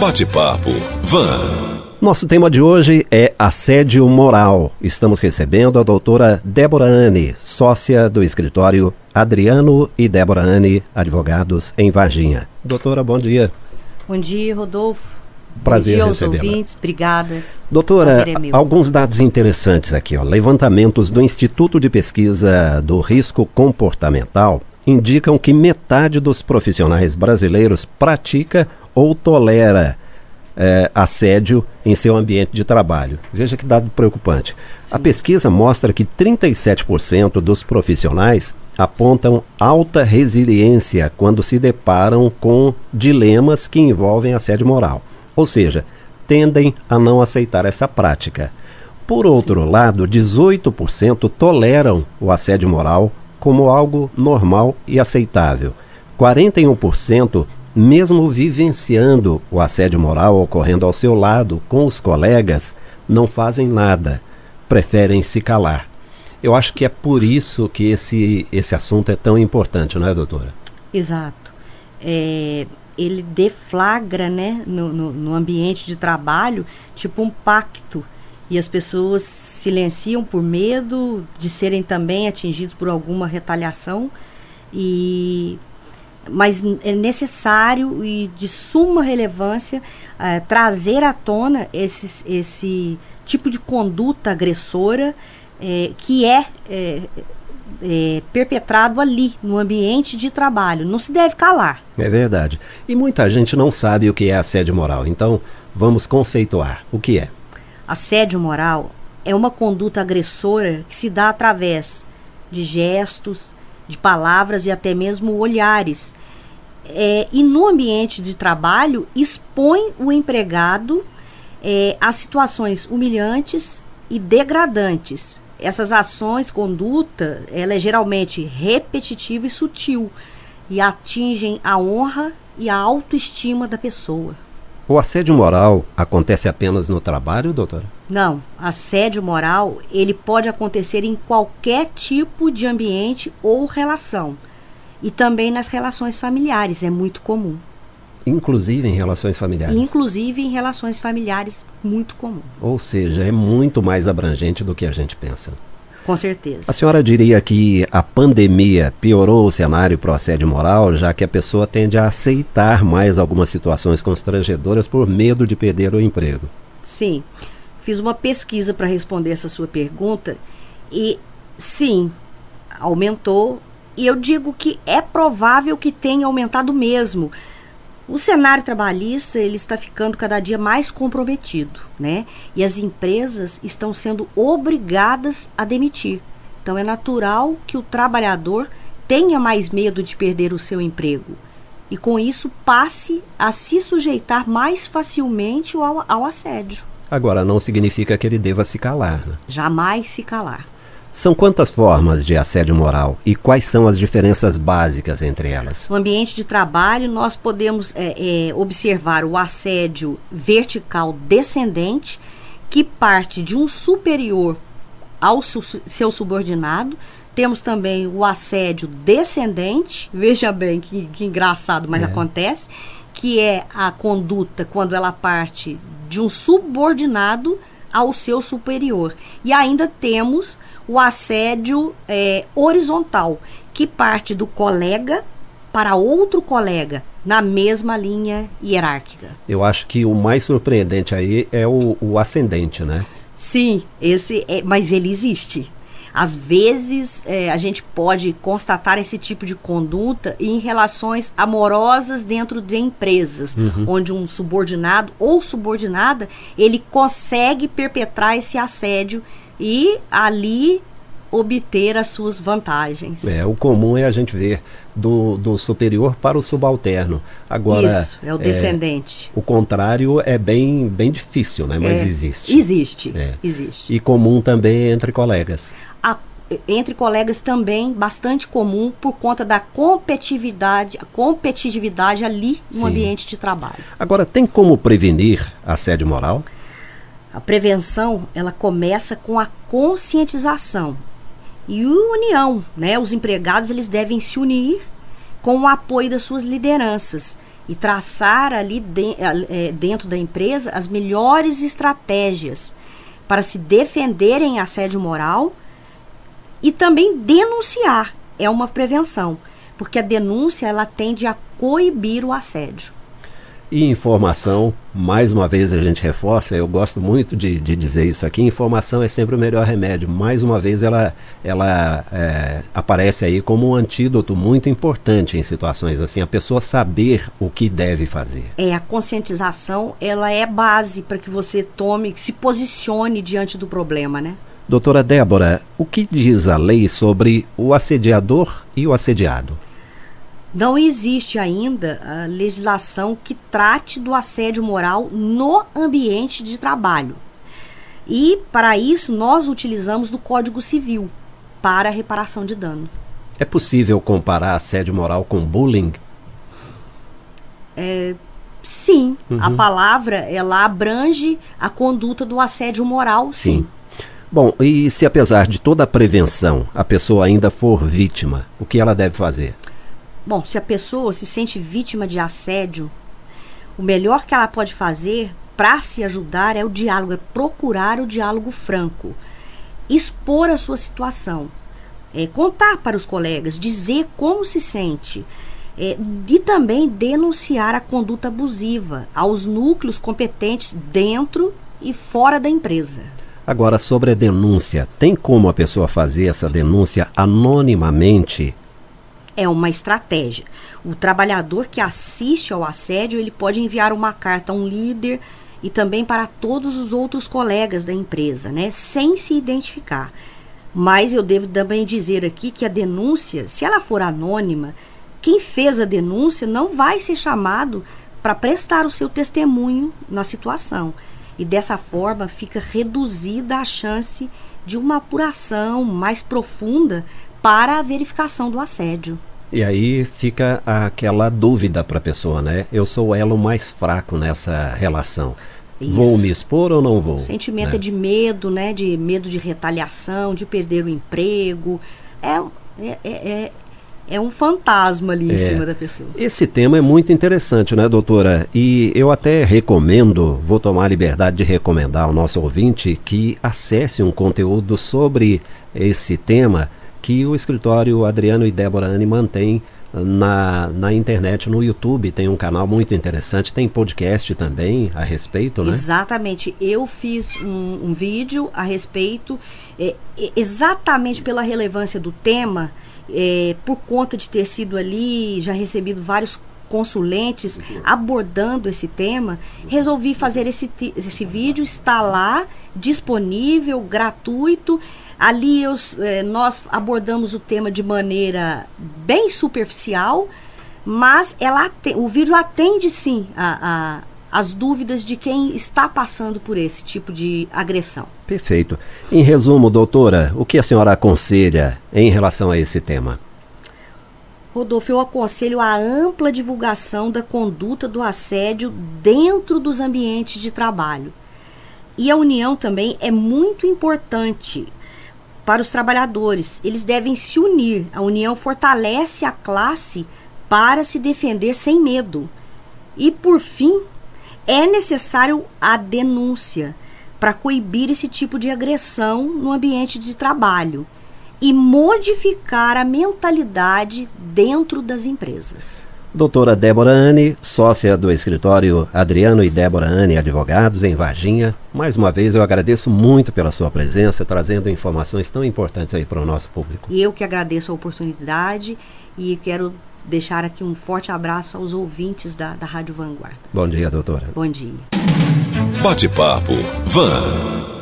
Bate-papo Van. Nosso tema de hoje é assédio moral. Estamos recebendo a doutora Débora Anne, sócia do escritório Adriano e Débora Anne, advogados em Varginha. Doutora, bom dia. Bom dia, Rodolfo. Prazer bom dia aos ouvintes, obrigada. Doutora, é alguns dados interessantes aqui. Ó. Levantamentos do Instituto de Pesquisa do Risco Comportamental indicam que metade dos profissionais brasileiros pratica ou tolera eh, assédio em seu ambiente de trabalho. Veja que dado preocupante. A pesquisa mostra que 37% dos profissionais apontam alta resiliência quando se deparam com dilemas que envolvem assédio moral. Ou seja, tendem a não aceitar essa prática. Por outro lado, 18% toleram o assédio moral como algo normal e aceitável. 41%, mesmo vivenciando o assédio moral ocorrendo ao seu lado com os colegas, não fazem nada, preferem se calar. Eu acho que é por isso que esse, esse assunto é tão importante, não é, doutora? Exato. É, ele deflagra, né, no, no, no ambiente de trabalho, tipo um pacto. E as pessoas silenciam por medo de serem também atingidos por alguma retaliação. E mas é necessário e de suma relevância eh, trazer à tona esses, esse tipo de conduta agressora eh, que é, eh, eh, perpetrado ali, no ambiente de trabalho. Não se deve calar. É verdade. E muita gente não sabe o que é assédio moral. Então, vamos conceituar. O que é? Assédio moral é uma conduta agressora que se dá através de gestos, de palavras e até mesmo olhares. É, e no ambiente de trabalho, expõe o empregado é, a situações humilhantes e degradantes. Essas ações, conduta, ela é geralmente repetitiva e sutil e atingem a honra e a autoestima da pessoa. O assédio moral acontece apenas no trabalho, doutora? Não, assédio moral, ele pode acontecer em qualquer tipo de ambiente ou relação. E também nas relações familiares, é muito comum. Inclusive em relações familiares. Inclusive em relações familiares, muito comum. Ou seja, é muito mais abrangente do que a gente pensa. Com certeza. A senhora diria que a pandemia piorou o cenário para o assédio moral, já que a pessoa tende a aceitar mais algumas situações constrangedoras por medo de perder o emprego. Sim. Fiz uma pesquisa para responder essa sua pergunta e sim, aumentou. E eu digo que é provável que tenha aumentado mesmo. O cenário trabalhista ele está ficando cada dia mais comprometido, né? E as empresas estão sendo obrigadas a demitir. Então é natural que o trabalhador tenha mais medo de perder o seu emprego e com isso passe a se sujeitar mais facilmente ao, ao assédio. Agora, não significa que ele deva se calar. Né? Jamais se calar. São quantas formas de assédio moral e quais são as diferenças básicas entre elas? No ambiente de trabalho, nós podemos é, é, observar o assédio vertical descendente, que parte de um superior ao su seu subordinado. Temos também o assédio descendente, veja bem que, que engraçado, mas é. acontece, que é a conduta quando ela parte de um subordinado ao seu superior. E ainda temos o assédio é, horizontal, que parte do colega para outro colega na mesma linha hierárquica. Eu acho que o mais surpreendente aí é o, o ascendente, né? Sim, esse é, mas ele existe. Às vezes é, a gente pode constatar esse tipo de conduta em relações amorosas dentro de empresas, uhum. onde um subordinado ou subordinada ele consegue perpetrar esse assédio e ali obter as suas vantagens. É, o comum é a gente ver do, do superior para o subalterno. Agora, Isso, é o descendente. É, o contrário é bem, bem difícil, né? Mas é, existe. Existe, é. existe. E comum também entre colegas. A, entre colegas também bastante comum por conta da competitividade, competitividade ali no Sim. ambiente de trabalho. Agora, tem como prevenir assédio moral? A prevenção, ela começa com a conscientização e união, né? Os empregados eles devem se unir com o apoio das suas lideranças e traçar ali de, é, dentro da empresa as melhores estratégias para se defenderem assédio moral e também denunciar. É uma prevenção, porque a denúncia ela tende a coibir o assédio. E informação, mais uma vez a gente reforça, eu gosto muito de, de dizer isso aqui, informação é sempre o melhor remédio. Mais uma vez ela, ela é, aparece aí como um antídoto muito importante em situações assim, a pessoa saber o que deve fazer. É, a conscientização, ela é base para que você tome, se posicione diante do problema, né? Doutora Débora, o que diz a lei sobre o assediador e o assediado? Não existe ainda a legislação que trate do assédio moral no ambiente de trabalho. E, para isso, nós utilizamos do Código Civil para reparação de dano. É possível comparar assédio moral com bullying? É, sim, uhum. a palavra ela abrange a conduta do assédio moral, sim. sim. Bom, e se apesar de toda a prevenção, a pessoa ainda for vítima, o que ela deve fazer? Bom, se a pessoa se sente vítima de assédio, o melhor que ela pode fazer para se ajudar é o diálogo, é procurar o diálogo franco, expor a sua situação, é, contar para os colegas, dizer como se sente. É, e também denunciar a conduta abusiva aos núcleos competentes dentro e fora da empresa. Agora, sobre a denúncia, tem como a pessoa fazer essa denúncia anonimamente é uma estratégia. O trabalhador que assiste ao assédio, ele pode enviar uma carta a um líder e também para todos os outros colegas da empresa, né, sem se identificar. Mas eu devo também dizer aqui que a denúncia, se ela for anônima, quem fez a denúncia não vai ser chamado para prestar o seu testemunho na situação. E dessa forma fica reduzida a chance de uma apuração mais profunda para a verificação do assédio. E aí fica aquela dúvida para a pessoa, né? Eu sou o elo mais fraco nessa relação. Isso. Vou me expor ou não vou? O sentimento né? é de medo, né? De medo de retaliação, de perder o emprego. É, é, é, é, é um fantasma ali em é. cima da pessoa. Esse tema é muito interessante, né, doutora? E eu até recomendo, vou tomar a liberdade de recomendar ao nosso ouvinte que acesse um conteúdo sobre esse tema que o escritório Adriano e Débora Anne mantém na, na internet, no YouTube. Tem um canal muito interessante, tem podcast também a respeito, né? Exatamente. Eu fiz um, um vídeo a respeito, é, exatamente pela relevância do tema, é, por conta de ter sido ali, já recebido vários consulentes abordando esse tema, resolvi fazer esse, esse vídeo, está lá, disponível, gratuito. Ali eu, eh, nós abordamos o tema de maneira bem superficial, mas ela o vídeo atende sim a, a, as dúvidas de quem está passando por esse tipo de agressão. Perfeito. Em resumo, doutora, o que a senhora aconselha em relação a esse tema? Rodolfo, eu aconselho a ampla divulgação da conduta do assédio dentro dos ambientes de trabalho. E a união também é muito importante para os trabalhadores. Eles devem se unir. A união fortalece a classe para se defender sem medo. E, por fim, é necessário a denúncia para coibir esse tipo de agressão no ambiente de trabalho e modificar a mentalidade dentro das empresas. Doutora Débora Anne, sócia do escritório Adriano e Débora Anne Advogados em Varginha. Mais uma vez eu agradeço muito pela sua presença, trazendo informações tão importantes aí para o nosso público. Eu que agradeço a oportunidade e quero deixar aqui um forte abraço aos ouvintes da, da Rádio Vanguarda. Bom dia, doutora. Bom dia. Bate-papo Van.